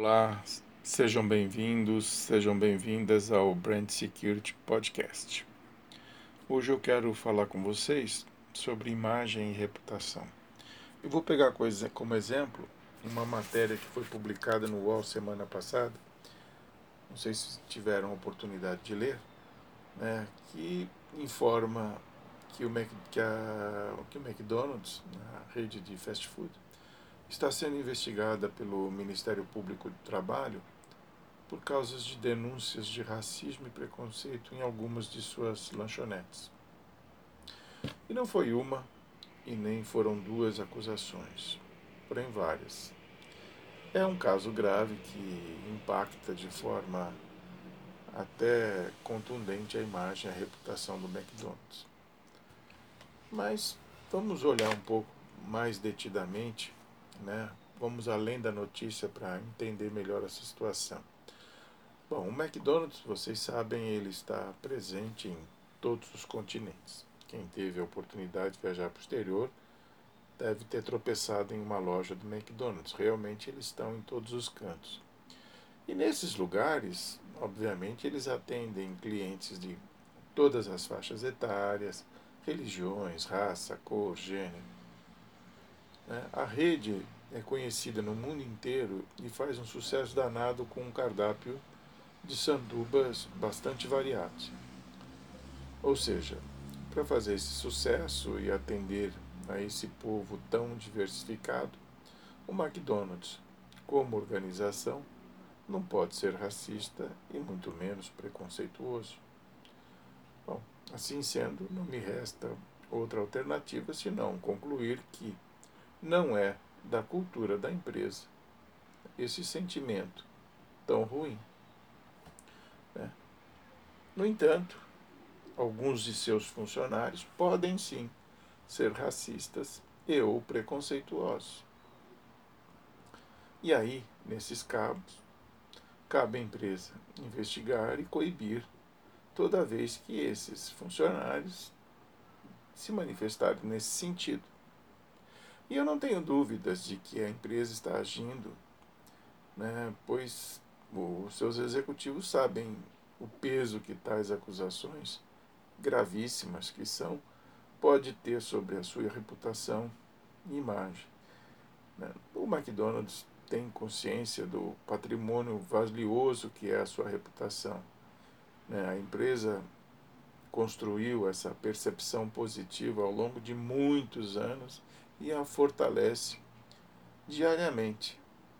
Olá, sejam bem-vindos, sejam bem-vindas ao Brand Security Podcast. Hoje eu quero falar com vocês sobre imagem e reputação. Eu vou pegar como exemplo uma matéria que foi publicada no UOL semana passada, não sei se tiveram oportunidade de ler, né, que informa que o, Mac, que, a, que o McDonald's, a rede de fast food, está sendo investigada pelo Ministério Público do Trabalho por causas de denúncias de racismo e preconceito em algumas de suas lanchonetes. E não foi uma e nem foram duas acusações, porém várias. É um caso grave que impacta de forma até contundente a imagem e a reputação do McDonald's. Mas vamos olhar um pouco mais detidamente, né? vamos além da notícia para entender melhor essa situação. Bom, o McDonald's, vocês sabem, ele está presente em todos os continentes. Quem teve a oportunidade de viajar para o exterior deve ter tropeçado em uma loja do McDonald's. Realmente eles estão em todos os cantos. E nesses lugares, obviamente, eles atendem clientes de todas as faixas etárias, religiões, raça, cor, gênero. Né? A rede é conhecida no mundo inteiro e faz um sucesso danado com um cardápio de sandubas bastante variados. Ou seja, para fazer esse sucesso e atender a esse povo tão diversificado, o McDonald's, como organização, não pode ser racista e muito menos preconceituoso. Bom, assim sendo, não me resta outra alternativa senão concluir que não é da cultura da empresa esse sentimento tão ruim. Né? No entanto, alguns de seus funcionários podem sim ser racistas e ou preconceituosos. E aí, nesses casos, cabe à empresa investigar e coibir toda vez que esses funcionários se manifestarem nesse sentido. E eu não tenho dúvidas de que a empresa está agindo, né, pois os seus executivos sabem o peso que tais acusações gravíssimas que são pode ter sobre a sua reputação e imagem. Né. O McDonald's tem consciência do patrimônio valioso que é a sua reputação. Né. A empresa construiu essa percepção positiva ao longo de muitos anos e a fortalece diariamente,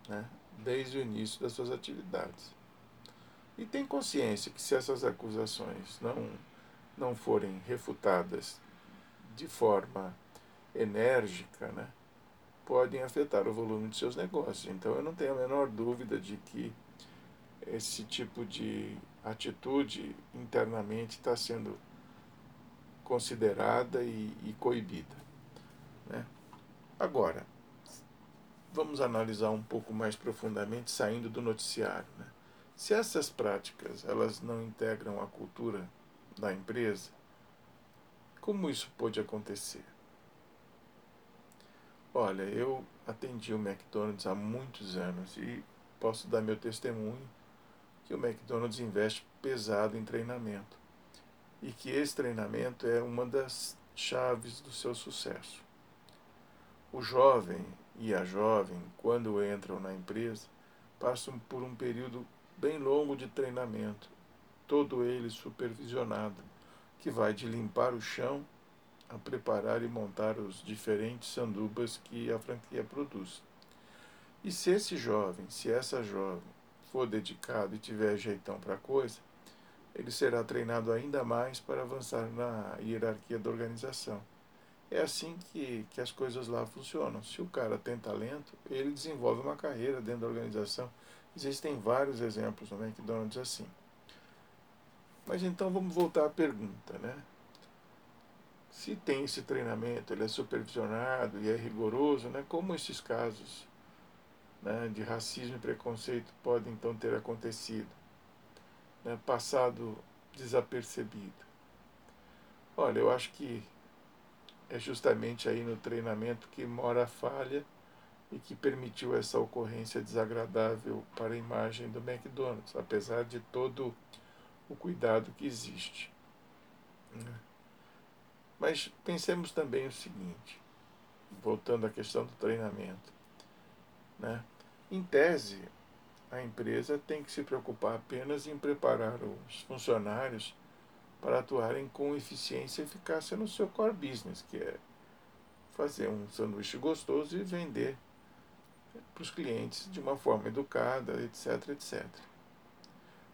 né, desde o início das suas atividades. E tem consciência que se essas acusações não, não forem refutadas de forma enérgica, né, podem afetar o volume de seus negócios. Então eu não tenho a menor dúvida de que esse tipo de atitude internamente está sendo considerada e, e coibida. Agora, vamos analisar um pouco mais profundamente, saindo do noticiário. Né? Se essas práticas elas não integram a cultura da empresa, como isso pode acontecer? Olha, eu atendi o McDonald's há muitos anos e posso dar meu testemunho que o McDonald's investe pesado em treinamento e que esse treinamento é uma das chaves do seu sucesso. O jovem e a jovem, quando entram na empresa, passam por um período bem longo de treinamento, todo ele supervisionado, que vai de limpar o chão a preparar e montar os diferentes sandubas que a franquia produz. E se esse jovem, se essa jovem for dedicado e tiver jeitão para a coisa, ele será treinado ainda mais para avançar na hierarquia da organização. É assim que, que as coisas lá funcionam. Se o cara tem talento, ele desenvolve uma carreira dentro da organização. Existem vários exemplos no McDonald's assim. Mas então vamos voltar à pergunta, né? Se tem esse treinamento, ele é supervisionado e é rigoroso, né? Como esses casos né, de racismo e preconceito podem então ter acontecido, né, passado desapercebido? Olha, eu acho que é justamente aí no treinamento que mora a falha e que permitiu essa ocorrência desagradável para a imagem do McDonald's, apesar de todo o cuidado que existe. Né? Mas pensemos também o seguinte, voltando à questão do treinamento. Né? Em tese, a empresa tem que se preocupar apenas em preparar os funcionários para atuarem com eficiência e eficácia no seu core business, que é fazer um sanduíche gostoso e vender para os clientes de uma forma educada, etc, etc.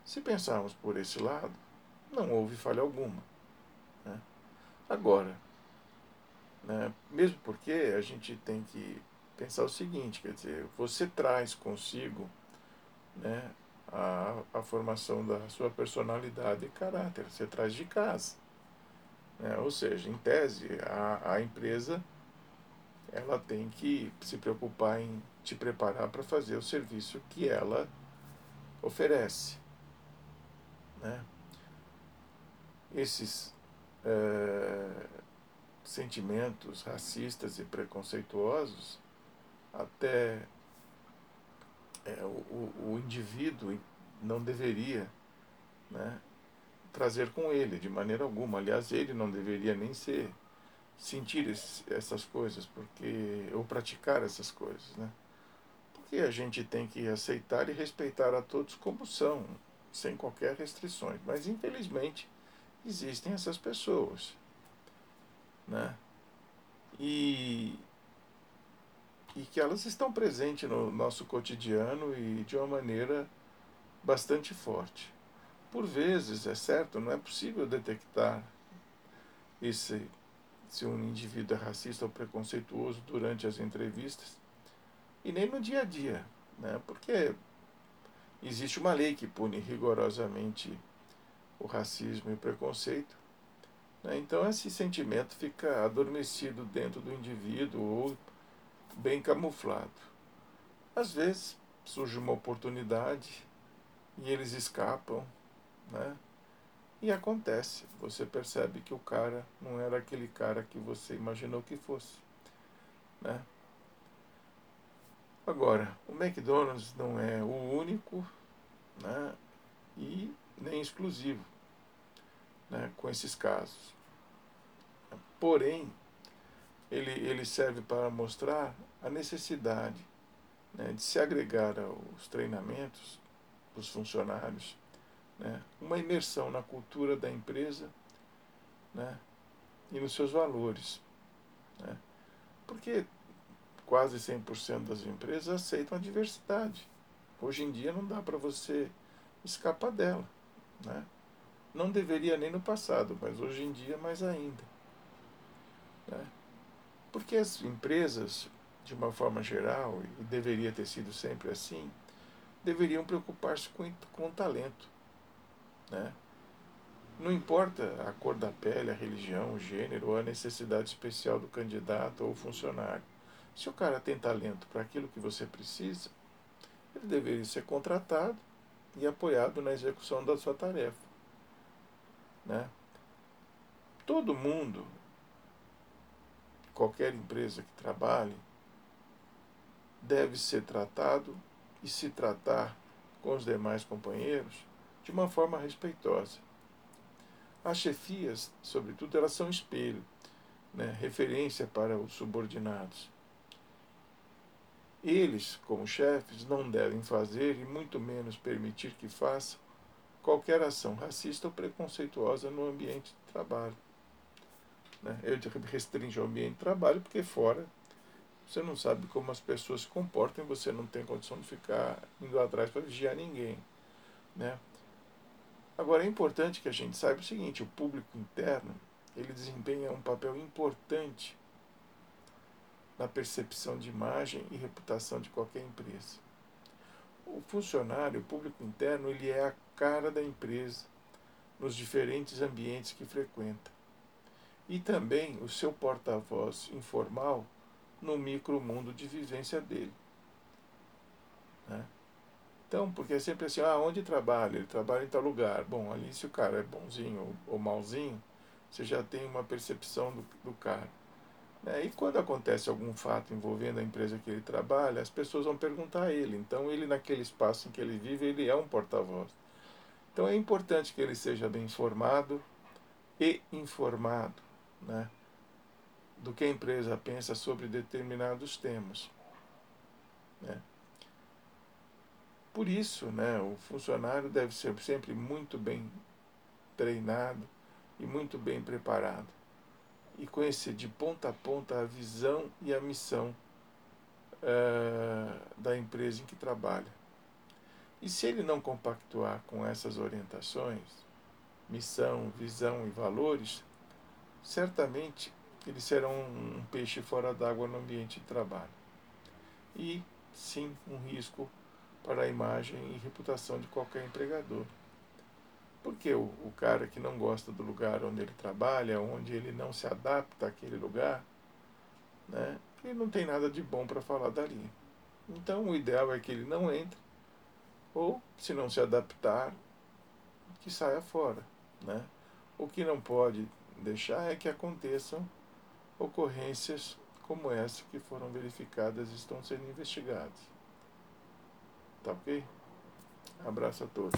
Se pensarmos por esse lado, não houve falha alguma. Né? Agora, né, mesmo porque a gente tem que pensar o seguinte, quer dizer, você traz consigo né, a, a formação da sua personalidade e caráter, você traz de casa. Né? Ou seja, em tese, a, a empresa ela tem que se preocupar em te preparar para fazer o serviço que ela oferece. Né? Esses é, sentimentos racistas e preconceituosos até é, o, o indivíduo não deveria né, trazer com ele de maneira alguma. Aliás, ele não deveria nem ser sentir esse, essas coisas, porque ou praticar essas coisas, né? Porque a gente tem que aceitar e respeitar a todos como são, sem qualquer restrições. Mas infelizmente existem essas pessoas, né? E e que elas estão presentes no nosso cotidiano e de uma maneira bastante forte. Por vezes, é certo, não é possível detectar esse se um indivíduo é racista ou preconceituoso durante as entrevistas e nem no dia a dia, né? porque existe uma lei que pune rigorosamente o racismo e o preconceito. Né? Então esse sentimento fica adormecido dentro do indivíduo ou bem camuflado. Às vezes surge uma oportunidade e eles escapam, né? E acontece, você percebe que o cara não era aquele cara que você imaginou que fosse. Né? Agora, o McDonald's não é o único né, e nem exclusivo né, com esses casos. Porém, ele, ele serve para mostrar a necessidade né, de se agregar aos treinamentos dos funcionários né, uma imersão na cultura da empresa né, e nos seus valores. Né, porque quase 100% das empresas aceitam a diversidade. Hoje em dia não dá para você escapar dela. Né? Não deveria nem no passado, mas hoje em dia mais ainda. Né? Porque as empresas, de uma forma geral, e deveria ter sido sempre assim, deveriam preocupar-se com, com o talento. Né? Não importa a cor da pele, a religião, o gênero ou a necessidade especial do candidato ou funcionário. Se o cara tem talento para aquilo que você precisa, ele deveria ser contratado e apoiado na execução da sua tarefa. Né? Todo mundo, qualquer empresa que trabalhe, deve ser tratado e se tratar com os demais companheiros de uma forma respeitosa. As chefias, sobretudo, elas são espelho, né, referência para os subordinados. Eles, como chefes, não devem fazer e muito menos permitir que façam qualquer ação racista ou preconceituosa no ambiente de trabalho. Né? Eu restringo o ambiente de trabalho porque fora você não sabe como as pessoas se comportam você não tem condição de ficar indo atrás para vigiar ninguém. Né? Agora é importante que a gente saiba o seguinte, o público interno, ele desempenha um papel importante na percepção de imagem e reputação de qualquer empresa. O funcionário, o público interno, ele é a cara da empresa nos diferentes ambientes que frequenta. E também o seu porta-voz informal no micromundo de vivência dele. Né? Então, porque é sempre assim, ah, onde trabalha? Ele trabalha em tal lugar. Bom, ali se o cara é bonzinho ou, ou malzinho, você já tem uma percepção do, do cara. Né? E quando acontece algum fato envolvendo a empresa que ele trabalha, as pessoas vão perguntar a ele. Então, ele, naquele espaço em que ele vive, ele é um porta-voz. Então, é importante que ele seja bem informado e informado né, do que a empresa pensa sobre determinados temas. Né. Por isso, né, o funcionário deve ser sempre muito bem treinado e muito bem preparado e conhecer de ponta a ponta a visão e a missão uh, da empresa em que trabalha. E se ele não compactuar com essas orientações, missão, visão e valores, certamente eles serão um peixe fora d'água no ambiente de trabalho. E, sim, um risco para a imagem e reputação de qualquer empregador. Porque o, o cara que não gosta do lugar onde ele trabalha, onde ele não se adapta àquele lugar, né, ele não tem nada de bom para falar dali. Então o ideal é que ele não entre, ou se não se adaptar, que saia fora. Né? O que não pode deixar é que aconteçam ocorrências como essa que foram verificadas estão sendo investigadas. Tá ok? Abraço a todos.